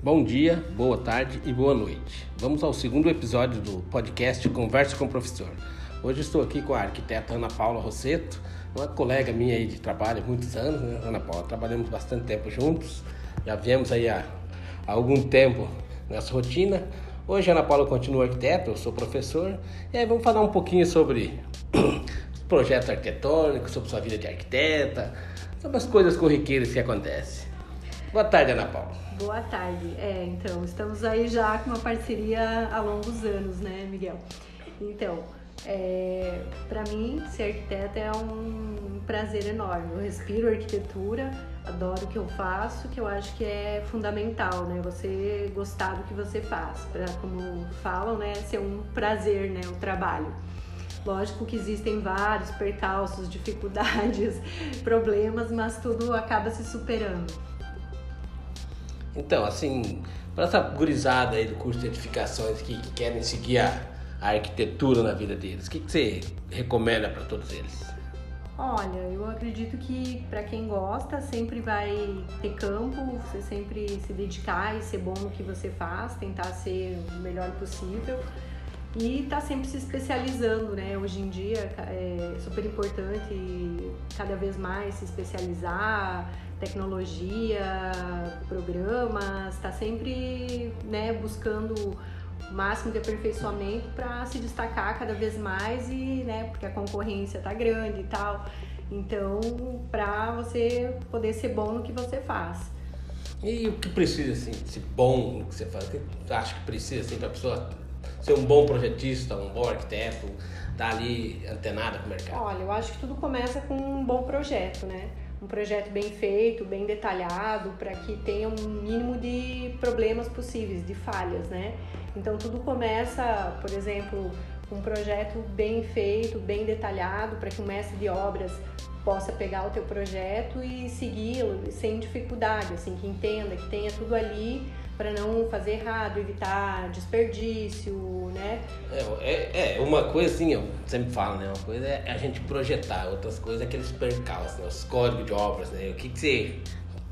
Bom dia, boa tarde e boa noite. Vamos ao segundo episódio do podcast Conversa com o Professor. Hoje estou aqui com a arquiteta Ana Paula Rosseto, uma colega minha aí de trabalho há muitos anos, né, Ana Paula? Trabalhamos bastante tempo juntos, já viemos aí há, há algum tempo nessa rotina. Hoje a Ana Paula continua arquiteta, eu sou professor, e aí vamos falar um pouquinho sobre projetos arquitetônicos, sobre sua vida de arquiteta, sobre as coisas corriqueiras que acontecem. Boa tarde, Ana Paula. Boa tarde. É, então, estamos aí já com uma parceria há longos anos, né, Miguel? Então, é, para mim, ser arquiteta é um prazer enorme. Eu respiro arquitetura, adoro o que eu faço, que eu acho que é fundamental, né? Você gostar do que você faz, para como falam, né, ser um prazer, né, o trabalho. Lógico que existem vários percalços, dificuldades, problemas, mas tudo acaba se superando. Então, assim, para essa gurizada aí do curso de edificações que, que querem seguir a, a, arquitetura na vida deles, o que, que você recomenda para todos eles? Olha, eu acredito que para quem gosta sempre vai ter campo, você sempre se dedicar e ser bom no que você faz, tentar ser o melhor possível e tá sempre se especializando, né? Hoje em dia é super importante cada vez mais se especializar, tecnologia, programas, está sempre né, buscando o máximo de aperfeiçoamento para se destacar cada vez mais e, né, porque a concorrência tá grande e tal. Então, para você poder ser bom no que você faz. E o que precisa, assim, ser bom no que você faz? O que você acha que precisa, assim, para a pessoa ser um bom projetista, um bom arquiteto, estar tá ali antenada com o mercado? Olha, eu acho que tudo começa com um bom projeto, né? Um projeto bem feito, bem detalhado, para que tenha um mínimo de problemas possíveis, de falhas, né? Então tudo começa, por exemplo, com um projeto bem feito, bem detalhado, para que o mestre de obras possa pegar o teu projeto e segui-lo sem dificuldade, assim, que entenda, que tenha tudo ali para não fazer errado, evitar desperdício, né? É, é, é, uma coisa assim, eu sempre falo, né? Uma coisa é a gente projetar, outras coisas é aqueles percalços, né? os códigos de obras, né? O que, que você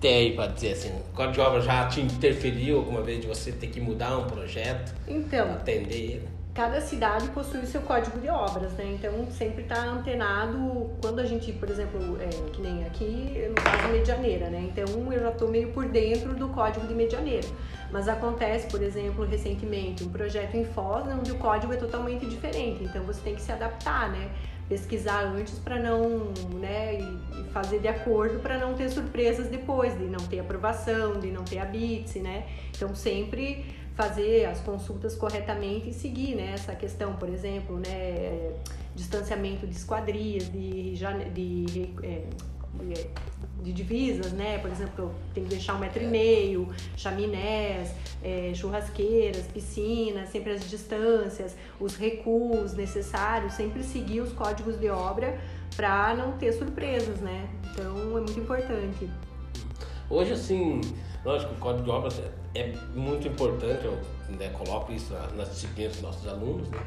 tem aí para dizer assim? O código de obras já te interferiu alguma vez de você ter que mudar um projeto? Então. Atender ele? Cada cidade possui seu código de obras, né? Então sempre está antenado quando a gente, por exemplo, é, que nem aqui no caso Medianeira, né? Então eu já estou meio por dentro do código de Medianeira. Mas acontece, por exemplo, recentemente um projeto em Foz onde o código é totalmente diferente. Então você tem que se adaptar, né? Pesquisar antes para não, né? E fazer de acordo para não ter surpresas depois, de não ter aprovação, de não ter a BITS, né? Então sempre fazer as consultas corretamente e seguir né, essa questão, por exemplo, né, distanciamento de esquadrias, de, de, é, de divisas, né? Por exemplo, tem que deixar um metro e meio, chaminés, é, churrasqueiras, piscinas, sempre as distâncias, os recuos necessários, sempre seguir os códigos de obra para não ter surpresas, né? Então é muito importante. Hoje, assim, lógico, o código de obras é muito importante, eu né, coloco isso nas disciplinas dos nossos alunos, né?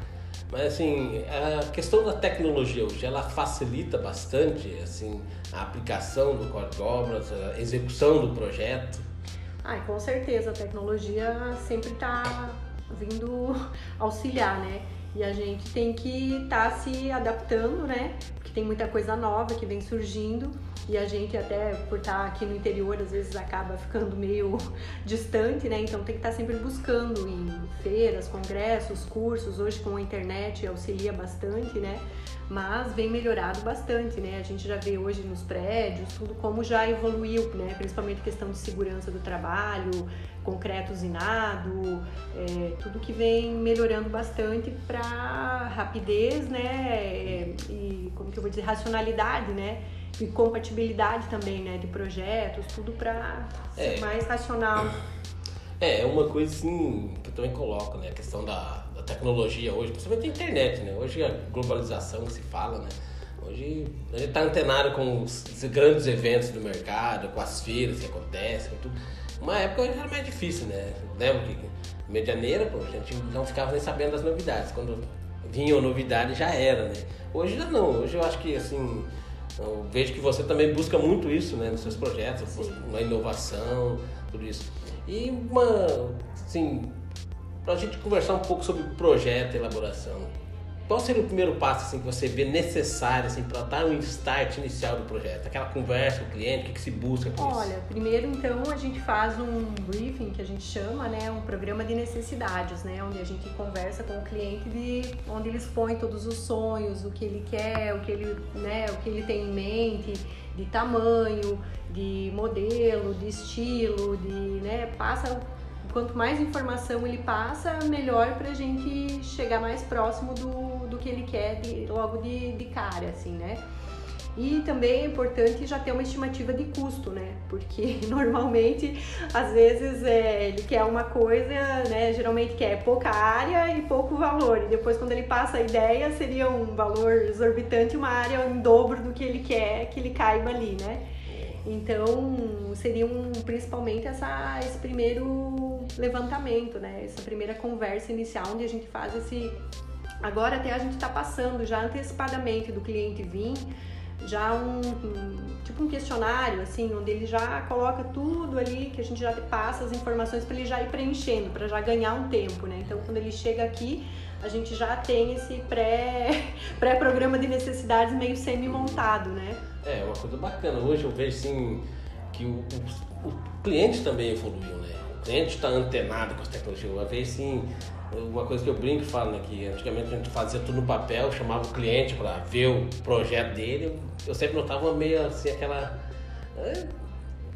Mas assim, a questão da tecnologia hoje, ela facilita bastante assim, a aplicação do código de obras, a execução do projeto. Ah, com certeza, a tecnologia sempre está vindo auxiliar, né? E a gente tem que estar tá se adaptando, né? Porque tem muita coisa nova que vem surgindo e a gente até por estar aqui no interior às vezes acaba ficando meio distante, né? Então tem que estar sempre buscando em feiras, congressos, cursos. Hoje com a internet auxilia bastante, né? Mas vem melhorado bastante, né? A gente já vê hoje nos prédios tudo como já evoluiu, né? Principalmente questão de segurança do trabalho, concreto usinado, é, tudo que vem melhorando bastante para rapidez, né? E como que eu vou dizer, racionalidade, né? E compatibilidade também, né, de projetos, tudo para ser é. mais racional. É, é uma coisa assim que eu também coloco, né, a questão da, da tecnologia hoje, principalmente a internet, né, hoje a globalização que se fala, né, hoje a gente tá antenado com os grandes eventos do mercado, com as feiras que acontecem, tudo. Uma época era mais difícil, né, lembra que medianeira, pô, a gente não ficava nem sabendo das novidades, quando vinha novidade já era, né, hoje já não, hoje eu acho que assim vejo que você também busca muito isso né, nos seus projetos, uma inovação, tudo isso. E uma, assim, para a gente conversar um pouco sobre o projeto e elaboração. Qual seria o primeiro passo assim, que você vê necessário assim, para dar um start inicial do projeto? Aquela conversa com o cliente, o que, que se busca com Olha, isso? primeiro então a gente faz um briefing que a gente chama, né, um programa de necessidades, né, onde a gente conversa com o cliente de onde eles põem todos os sonhos, o que ele quer, o que ele, né, o que ele tem em mente, de tamanho, de modelo, de estilo, de, né, passa quanto mais informação ele passa, melhor para a gente chegar mais próximo do que ele quer de, logo de, de cara, assim, né? E também é importante já ter uma estimativa de custo, né? Porque normalmente, às vezes, é, ele quer uma coisa, né? Geralmente quer pouca área e pouco valor. E depois, quando ele passa a ideia, seria um valor exorbitante, uma área em dobro do que ele quer que ele caiba ali, né? Então, seria um, principalmente essa, esse primeiro levantamento, né? Essa primeira conversa inicial, onde a gente faz esse. Agora, até a gente está passando já antecipadamente do cliente vir, já um, um, tipo um questionário, assim, onde ele já coloca tudo ali, que a gente já passa as informações para ele já ir preenchendo, para já ganhar um tempo, né? Então, quando ele chega aqui, a gente já tem esse pré-programa pré de necessidades meio semi-montado, né? É, uma coisa bacana. Hoje eu vejo assim que o, o, o cliente também evoluiu, né? O cliente está antenado com as tecnologias. Uma vez sim, uma coisa que eu brinco e falo, né? Que antigamente a gente fazia tudo no papel, chamava o cliente para ver o projeto dele. Eu sempre notava meio assim aquela. É,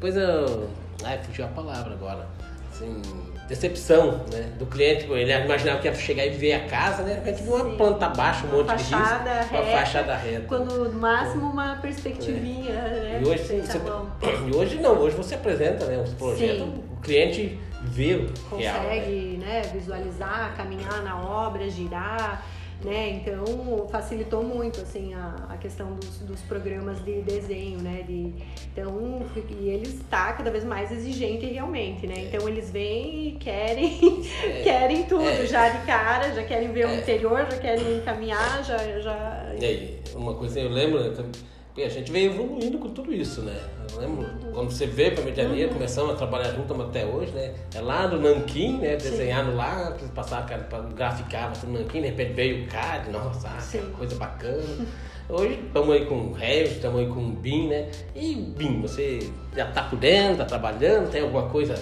coisa. Ai, fugiu a palavra agora. Assim, decepção né, do cliente. Ele imaginava que ia chegar e ver a casa, né? A gente viu uma planta baixa, um monte de risco, reta, uma fachada reta. Quando no máximo uma perspectivinha, é. né? E hoje, você, e hoje não, hoje você apresenta né, os projetos, Sim. o cliente vê o Consegue real, né? né? visualizar, caminhar na obra, girar né? Então facilitou muito assim a, a questão dos, dos programas de desenho, né? De, então e eles está cada vez mais exigente realmente, né? Então eles vêm e querem é, querem tudo é, já de cara, já querem ver é, o interior, já querem caminhar, já já. E aí, uma coisa eu lembro e a gente veio evoluindo com tudo isso, né? Eu lembro quando você veio para Medianeira, uhum. começamos a trabalhar junto até hoje, né? É lá no Nanquim, né? Desenhado lá, passar para graficar no Nanquim, de repente veio o CAD, nossa, ah, coisa bacana. Hoje estamos aí com o Revit, estamos aí com o BIM, né? E BIM, você já está por dentro, está trabalhando, tem alguma coisa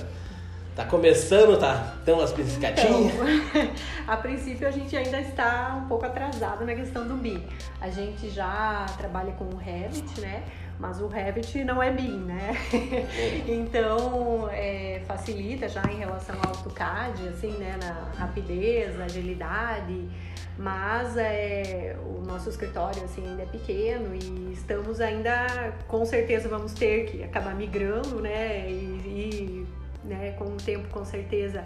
Tá começando, tá? Tem umas piscatinhas? Então, a princípio a gente ainda está um pouco atrasado na questão do BIM. A gente já trabalha com o Revit, né? Mas o Revit não é BIM, né? então é, facilita já em relação ao AutoCAD, assim, né? Na rapidez, agilidade. Mas é, o nosso escritório assim, ainda é pequeno e estamos ainda, com certeza vamos ter que acabar migrando, né? e, e né, com o tempo, com certeza,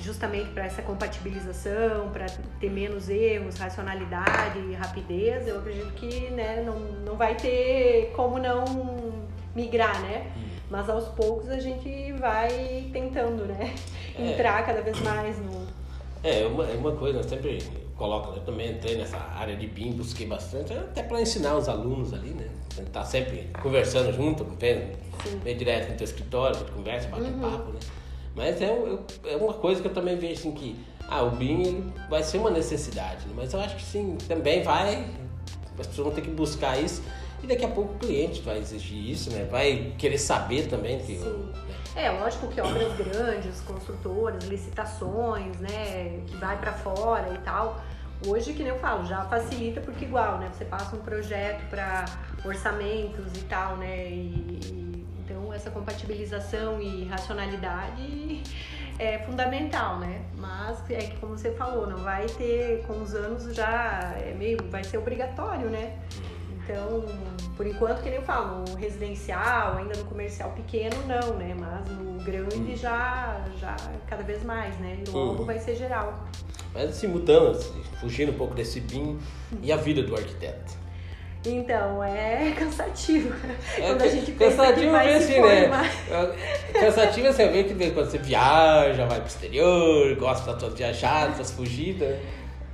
justamente para essa compatibilização, para ter menos erros, racionalidade, rapidez, eu acredito que né, não, não vai ter como não migrar, né? Hum. Mas aos poucos a gente vai tentando, né? É. Entrar cada vez mais no. É, uma, é uma coisa, eu sempre coloco, eu também entrei nessa área de BIM, busquei bastante, até para ensinar os alunos ali, né? A gente tá sempre conversando junto, vendo, bem direto no teu escritório, a gente conversa, bate uhum. papo, né? Mas é, é uma coisa que eu também vejo assim que ah, o BIM vai ser uma necessidade, né? mas eu acho que sim, também vai, as pessoas vão ter que buscar isso e daqui a pouco o cliente vai exigir isso, né? Vai querer saber também que. Sim. Né? É, lógico que obras grandes, construtoras, licitações, né? Que vai para fora e tal. Hoje, que nem eu falo, já facilita porque igual, né? Você passa um projeto para orçamentos e tal, né? E, então, essa compatibilização e racionalidade é fundamental, né? Mas é que, como você falou, não vai ter, com os anos já é meio, vai ser obrigatório, né? Então, por enquanto, que nem eu falo, no residencial, ainda no comercial pequeno, não, né? Mas no grande já, já cada vez mais, né? E logo uhum. vai ser geral. Mas assim, mudando, assim, fugindo um pouco desse BIM, e a vida do arquiteto? Então, é cansativo. É, quando a gente pensa cansativo que vai assim, né? É, cansativo é você ver que quando você viaja, vai pro exterior, gosta das suas viajadas, suas fugidas.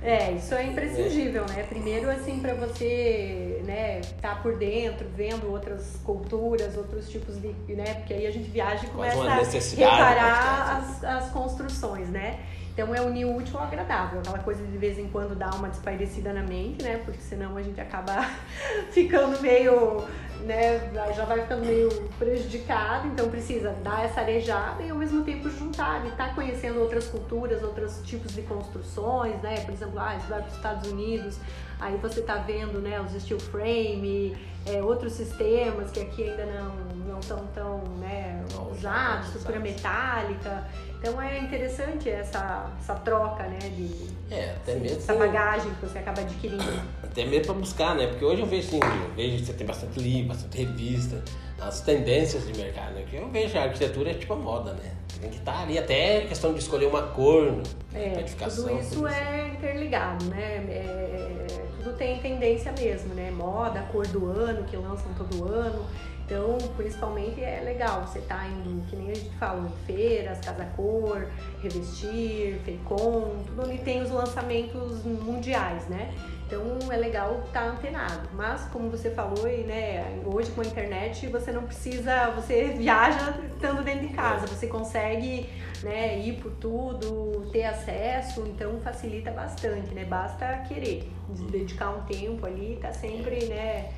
É, isso é imprescindível, é. né? Primeiro, assim, para você, né, tá por dentro, vendo outras culturas, outros tipos de, né? Porque aí a gente viaja e começa a reparar as, as construções, né? Então é unir o útil ao agradável, aquela coisa de, de vez em quando dar uma despairecida na mente, né? Porque senão a gente acaba ficando meio, né? Já vai ficando meio prejudicado, então precisa dar essa arejada e ao mesmo tempo juntar e estar tá conhecendo outras culturas, outros tipos de construções, né? Por exemplo, ah, você vai para os Estados Unidos, aí você tá vendo, né, os steel frame, é, outros sistemas que aqui ainda não não estão tão, né, usados, estrutura metálica. Então é interessante essa, essa troca, né? De, é, até mesmo. Essa bagagem que você acaba adquirindo. Até mesmo para buscar, né? Porque hoje eu vejo assim, eu vejo que você tem bastante livro, bastante revista, as tendências de mercado, né? Que eu vejo a arquitetura é tipo a moda, né? Tem que estar tá ali até questão de escolher uma cor, é, edificação. Tudo isso é interligado, né? É, tudo tem tendência mesmo, né? Moda, cor do ano, que lançam todo ano. Então, principalmente é legal você tá indo, que nem a gente fala, em feiras, Casa Cor, Revestir, Feicom, tudo ali tem os lançamentos mundiais, né? Então é legal estar tá antenado. Mas como você falou, e, né, hoje com a internet você não precisa, você viaja estando dentro de casa, você consegue né, ir por tudo, ter acesso, então facilita bastante, né? Basta querer, dedicar um tempo ali, tá sempre, né?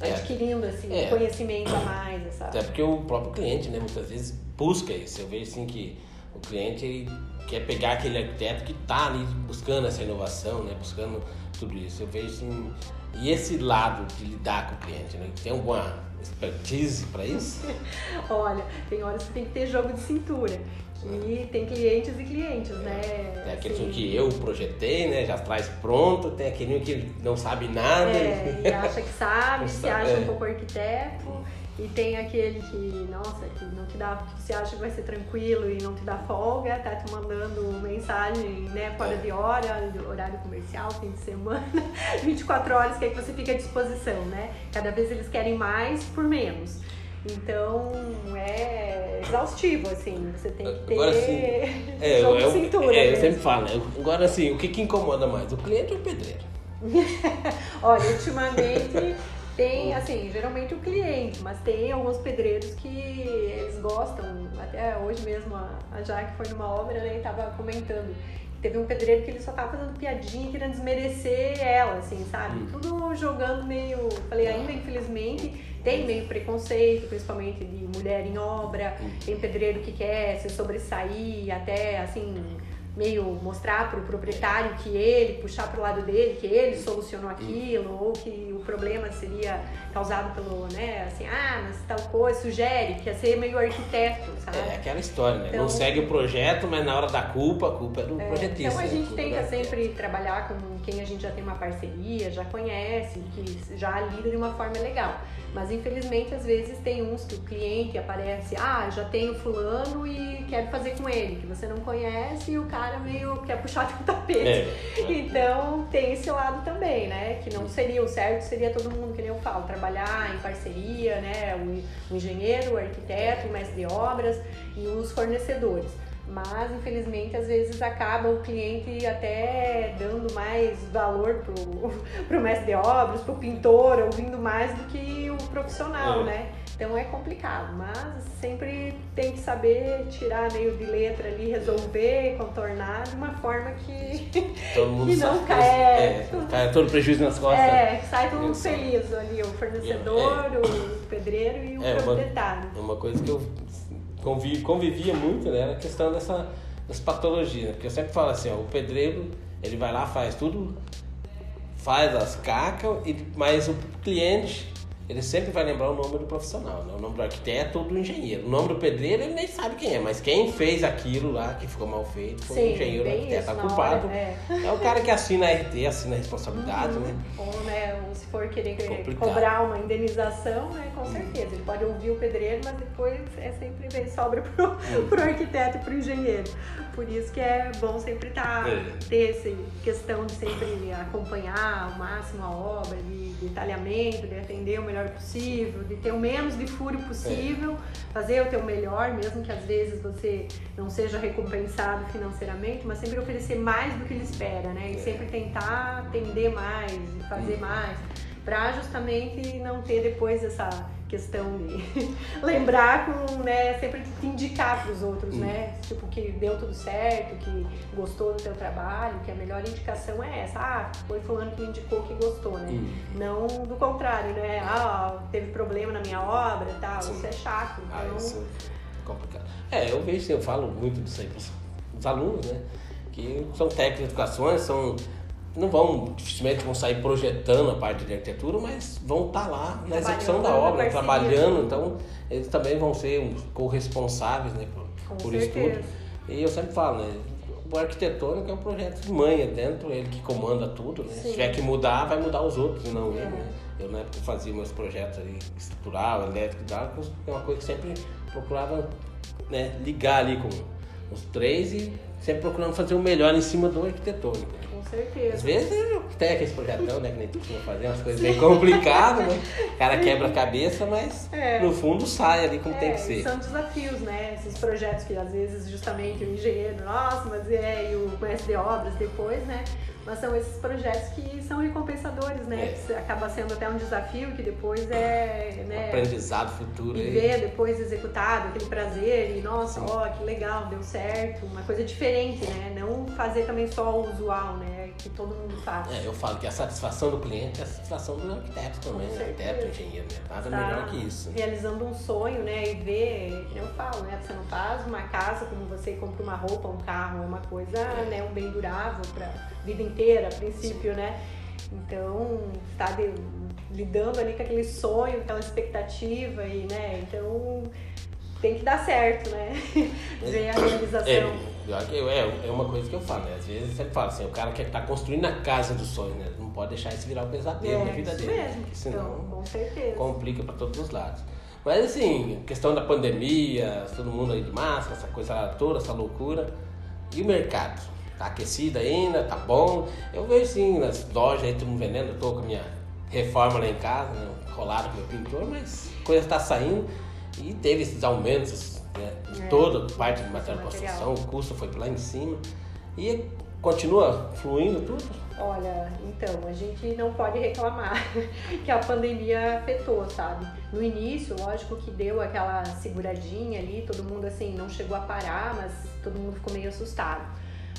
É. adquirindo assim, é. conhecimento a mais. Essa... Até porque o próprio cliente, né, muitas vezes busca isso. Eu vejo assim que o cliente ele quer pegar aquele arquiteto que está ali buscando essa inovação, né, buscando tudo isso. Eu vejo assim, e esse lado de lidar com o cliente, né, tem alguma expertise para isso? Olha, tem horas que tem que ter jogo de cintura. E tem clientes e clientes, né? Tem aquele assim, que eu projetei, né? Já traz pronto, tem aquele que não sabe nada. É, e acha que sabe, se acha é. um pouco arquiteto. E tem aquele que, nossa, que não te dá, que você acha que vai ser tranquilo e não te dá folga, tá te mandando mensagem, né, fora de hora, horário comercial, fim de semana, 24 horas que é que você fica à disposição, né? Cada vez eles querem mais por menos. Então é exaustivo, assim, você tem que ter Agora, assim, é, jogo eu, cintura. É, eu sempre falo, né? Agora assim, o que, que incomoda mais? O cliente ou o pedreiro? Olha, ultimamente tem, assim, geralmente o cliente, mas tem alguns pedreiros que eles gostam. Até hoje mesmo a, a Jaque foi numa obra né, e tava comentando. Teve um pedreiro que ele só tava fazendo piadinha, querendo desmerecer ela, assim, sabe? Hum. Tudo jogando meio. Falei, ainda infelizmente tem meio preconceito, principalmente de mulher em obra, tem pedreiro que quer se sobressair, até assim, meio mostrar para o proprietário que ele, puxar para o lado dele, que ele solucionou aquilo, ou que o problema seria causado pelo, né, assim, ah, mas tal coisa, sugere, que ia ser meio arquiteto, sabe? É aquela história, né? Então, não segue o projeto, mas na hora da culpa, a culpa é do é, projetista. Então a gente tenta sempre trabalhar com quem a gente já tem uma parceria, já conhece, que já lida de uma forma legal. Mas infelizmente às vezes tem uns que o cliente aparece, ah, já tenho fulano e quero fazer com ele, que você não conhece e o cara meio quer puxar de um tapete. É. Então tem esse lado também, né? Que não seria o certo, seria todo mundo, que nem eu falo, trabalhar em parceria, né? O, engenheiro, o arquiteto, o mestre de obras e os fornecedores. Mas, infelizmente, às vezes acaba o cliente até dando mais valor pro, pro mestre de obras, pro pintor, ouvindo mais do que o profissional, é. né? Então é complicado, mas sempre tem que saber tirar meio de letra ali, resolver, contornar de uma forma que, todo mundo que não cai, é, é, todo prejuízo nas costas. É, sai todo mundo feliz ali, o fornecedor, é. o pedreiro e o é, proprietário. Uma, uma coisa que eu conviv, convivia muito, né? Era a questão dessa, das patologias, né? Porque eu sempre falo assim, ó, o pedreiro, ele vai lá, faz tudo, faz as cacas, mas o cliente ele sempre vai lembrar o nome do profissional, né? o nome do arquiteto ou do engenheiro. O nome do pedreiro ele nem sabe quem é, mas quem fez aquilo lá que ficou mal feito foi Sim, o engenheiro, o arquiteto. A culpado é. é. o cara que assina a RT, assina a responsabilidade, uhum. né? Ou, né, ou se for querer Complicado. cobrar uma indenização, né, com certeza. Ele pode ouvir o pedreiro, mas depois é sempre vem, sobra pro, uhum. pro arquiteto e pro engenheiro. Por isso que é bom sempre tá, é. ter essa questão de sempre acompanhar ao máximo a obra, de detalhamento, de atender o melhor possível, de ter o menos de furo possível, é. fazer o teu melhor, mesmo que às vezes você não seja recompensado financeiramente, mas sempre oferecer mais do que ele espera, né? E é. sempre tentar atender mais fazer hum. mais, para justamente não ter depois essa questão de lembrar com, né, sempre te indicar para os outros, né? Tipo, que deu tudo certo, que gostou do teu trabalho, que a melhor indicação é essa. Ah, foi fulano que indicou que gostou, né? Uhum. Não do contrário, né? Ah, teve problema na minha obra e tal, Sim. isso é chato. Ah, então... Ah, isso é complicado. É, eu vejo, eu falo muito disso aí para os alunos, né? Que são técnicos de educação, são não vão, dificilmente vão sair projetando a parte de arquitetura, mas vão estar tá lá na execução da obra, trabalhando, então eles também vão ser corresponsáveis né, por, por isso tudo. E eu sempre falo, né, o arquitetônico é um projeto de manha dentro, ele que comanda tudo, né? Se tiver que mudar, vai mudar os outros, e não ele, né? Eu na época fazia meus projetos ali, estrutural, elétrico, hidráulico, é uma coisa que sempre procurava né, ligar ali com os três e sempre procurando fazer o melhor em cima do arquitetônico certeza. Às vezes tem aquele projetão, né? Que nem tu costuma fazer umas coisas bem complicadas, né? O cara quebra a cabeça, mas é. no fundo sai ali como é, tem que ser. São desafios, né? Esses projetos que às vezes justamente o engenheiro, nossa, mas é, e o mestre de obras depois, né? Mas são esses projetos que são recompensadores, né? É. Acaba sendo até um desafio que depois é. Né? Um aprendizado futuro. E ver depois executado, aquele prazer, e nossa, Sim. ó, que legal, deu certo. Uma coisa diferente, né? Não fazer também só o usual, né? Que todo mundo faz. É, eu falo que a satisfação do cliente é a satisfação do arquiteto também, né? Arquiteto, engenheiro, né? Nada tá melhor que isso. Realizando um sonho, né? E ver, eu falo, né? Você não faz uma casa como você compra uma roupa, um carro, é uma coisa, é. né? Um bem durável pra vida inteira, a princípio, né? Então, está lidando ali com aquele sonho, aquela expectativa e, né? Então, tem que dar certo, né? Ver a realização. É, é, é uma coisa que eu falo, né? Às vezes você fala assim, o cara quer estar tá construindo a casa dos sonhos, né? Não pode deixar isso virar um pesadelo é, na vida dele. Mesmo. Porque senão então, com certeza. complica para todos os lados. Mas assim, questão da pandemia, todo mundo aí de máscara, essa coisa toda, essa loucura. E o mercado? Tá aquecido ainda, tá bom. Eu vejo sim nas lojas aí, todo mundo vendendo, eu tô com a minha reforma lá em casa, né? Colado com meu pintor, mas coisa tá saindo e teve esses aumentos né, é, toda parte de material de construção, o custo foi lá em cima. E continua fluindo tudo? Olha, então, a gente não pode reclamar que a pandemia afetou, sabe? No início, lógico que deu aquela seguradinha ali, todo mundo assim, não chegou a parar, mas todo mundo ficou meio assustado.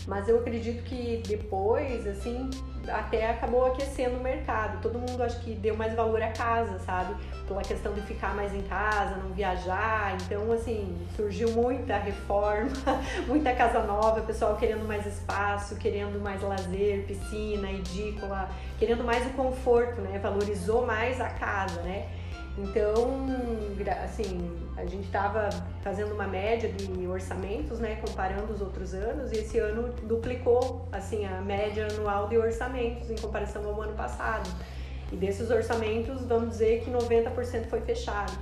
Mas eu acredito que depois, assim, até acabou aquecendo o mercado. Todo mundo acho que deu mais valor à casa, sabe? Pela questão de ficar mais em casa, não viajar. Então, assim, surgiu muita reforma, muita casa nova, pessoal querendo mais espaço, querendo mais lazer, piscina, edícula, querendo mais o conforto, né? Valorizou mais a casa, né? Então, assim, a gente estava fazendo uma média de orçamentos, né, comparando os outros anos, e esse ano duplicou, assim, a média anual de orçamentos em comparação ao ano passado. E desses orçamentos, vamos dizer que 90% foi fechado.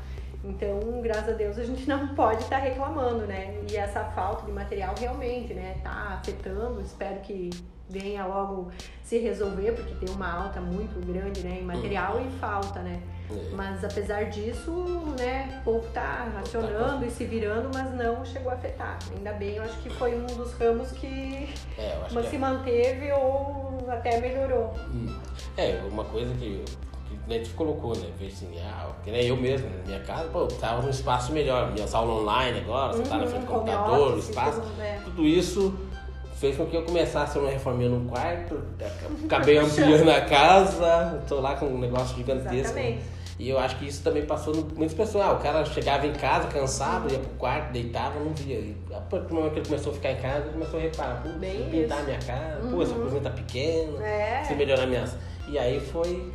Então, graças a Deus, a gente não pode estar tá reclamando, né? E essa falta de material realmente, né, tá afetando. Espero que venha logo se resolver, porque tem uma alta muito grande, né, em material e falta, né? É. Mas apesar disso, né, o povo tá racionando e se virando, mas não chegou a afetar. Ainda bem, eu acho que foi um dos ramos que, é, mas se é. manteve ou até melhorou. Hum. É, uma coisa que a gente colocou, né? Veja assim, ah, que nem eu mesmo, na minha casa, pô, tava num espaço melhor. Minha aula online agora, você tá na frente do uhum, computador, o espaço. Tudo, é. tudo isso fez com que eu começasse uma reforminha no quarto, acabei ampliando a casa, tô lá com um negócio gigantesco. Exatamente. E eu acho que isso também passou no, muitas pessoas. Ah, o cara chegava em casa cansado, ia pro quarto, deitava, não via. E a partir do momento que ele começou a ficar em casa, ele começou a reparar, pô, pintar a minha casa, uhum. pô, essa uhum. cozinha tá pequena, é. se melhorar minhas. E aí foi.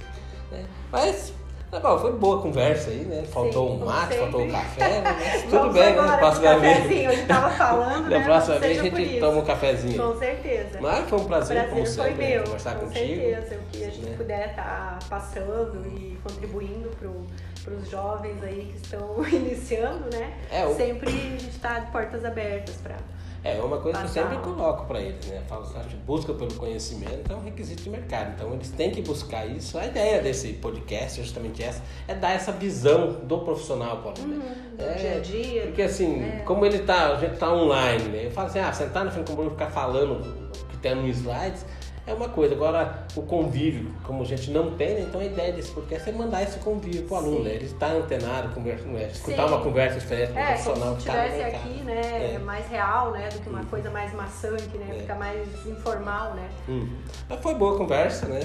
Né? Mas Tá bom, foi boa conversa aí, né? Faltou Sim, um mate, sempre. faltou um café, né? tudo bem, né? Próxima vez. Hoje tava falando. Né? próxima vez a gente toma um cafezinho. Com certeza. Mas foi um prazer, prazer como sempre, meu, conversar com contigo. Com certeza, o que a gente né? puder estar tá passando e contribuindo para os jovens aí que estão iniciando, né? É, o... Sempre a gente está de portas abertas para É, uma coisa que eu sempre coloco para eles, né? Falo, acho que busca pelo conhecimento é um requisito de mercado. Então eles têm que buscar isso. A ideia desse podcast é justamente essa, é dar essa visão do profissional para o aluno. né? É, dia a dia. Porque assim, É. como ele tá, a gente tá online, né? Eu falo assim, ah, sentar na frente do computador e ficar falando o que tem nos slides é uma coisa. Agora, o convívio, como a gente não tem, né? então a ideia desse podcast é mandar esse convívio pro aluno, Sim. né? Ele estar antenado, conversa, né? escutar Sim. uma conversa diferente com o É, profissional se tá estivesse mercado. aqui, né, É. mais real, né, do que uma coisa mais maçante, né, É. fica mais informal, né. Uhum. Mas foi boa a conversa, né?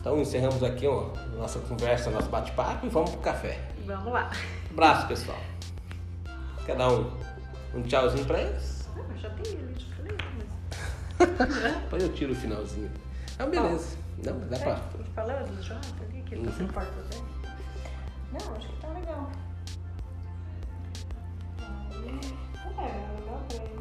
Então encerramos aqui ó, nossa conversa, nosso bate-papo e vamos pro café. Vamos lá. Abraço, pessoal. Cada um um tchauzinho pra eles. Ah, já tem ele. Depois eu tiro o finalzinho. Então, beleza. Não, dá pra. É, falando já, ali, que ele tá Uhum. sem porta, né? Não, acho que tá legal. É, legal pra ele.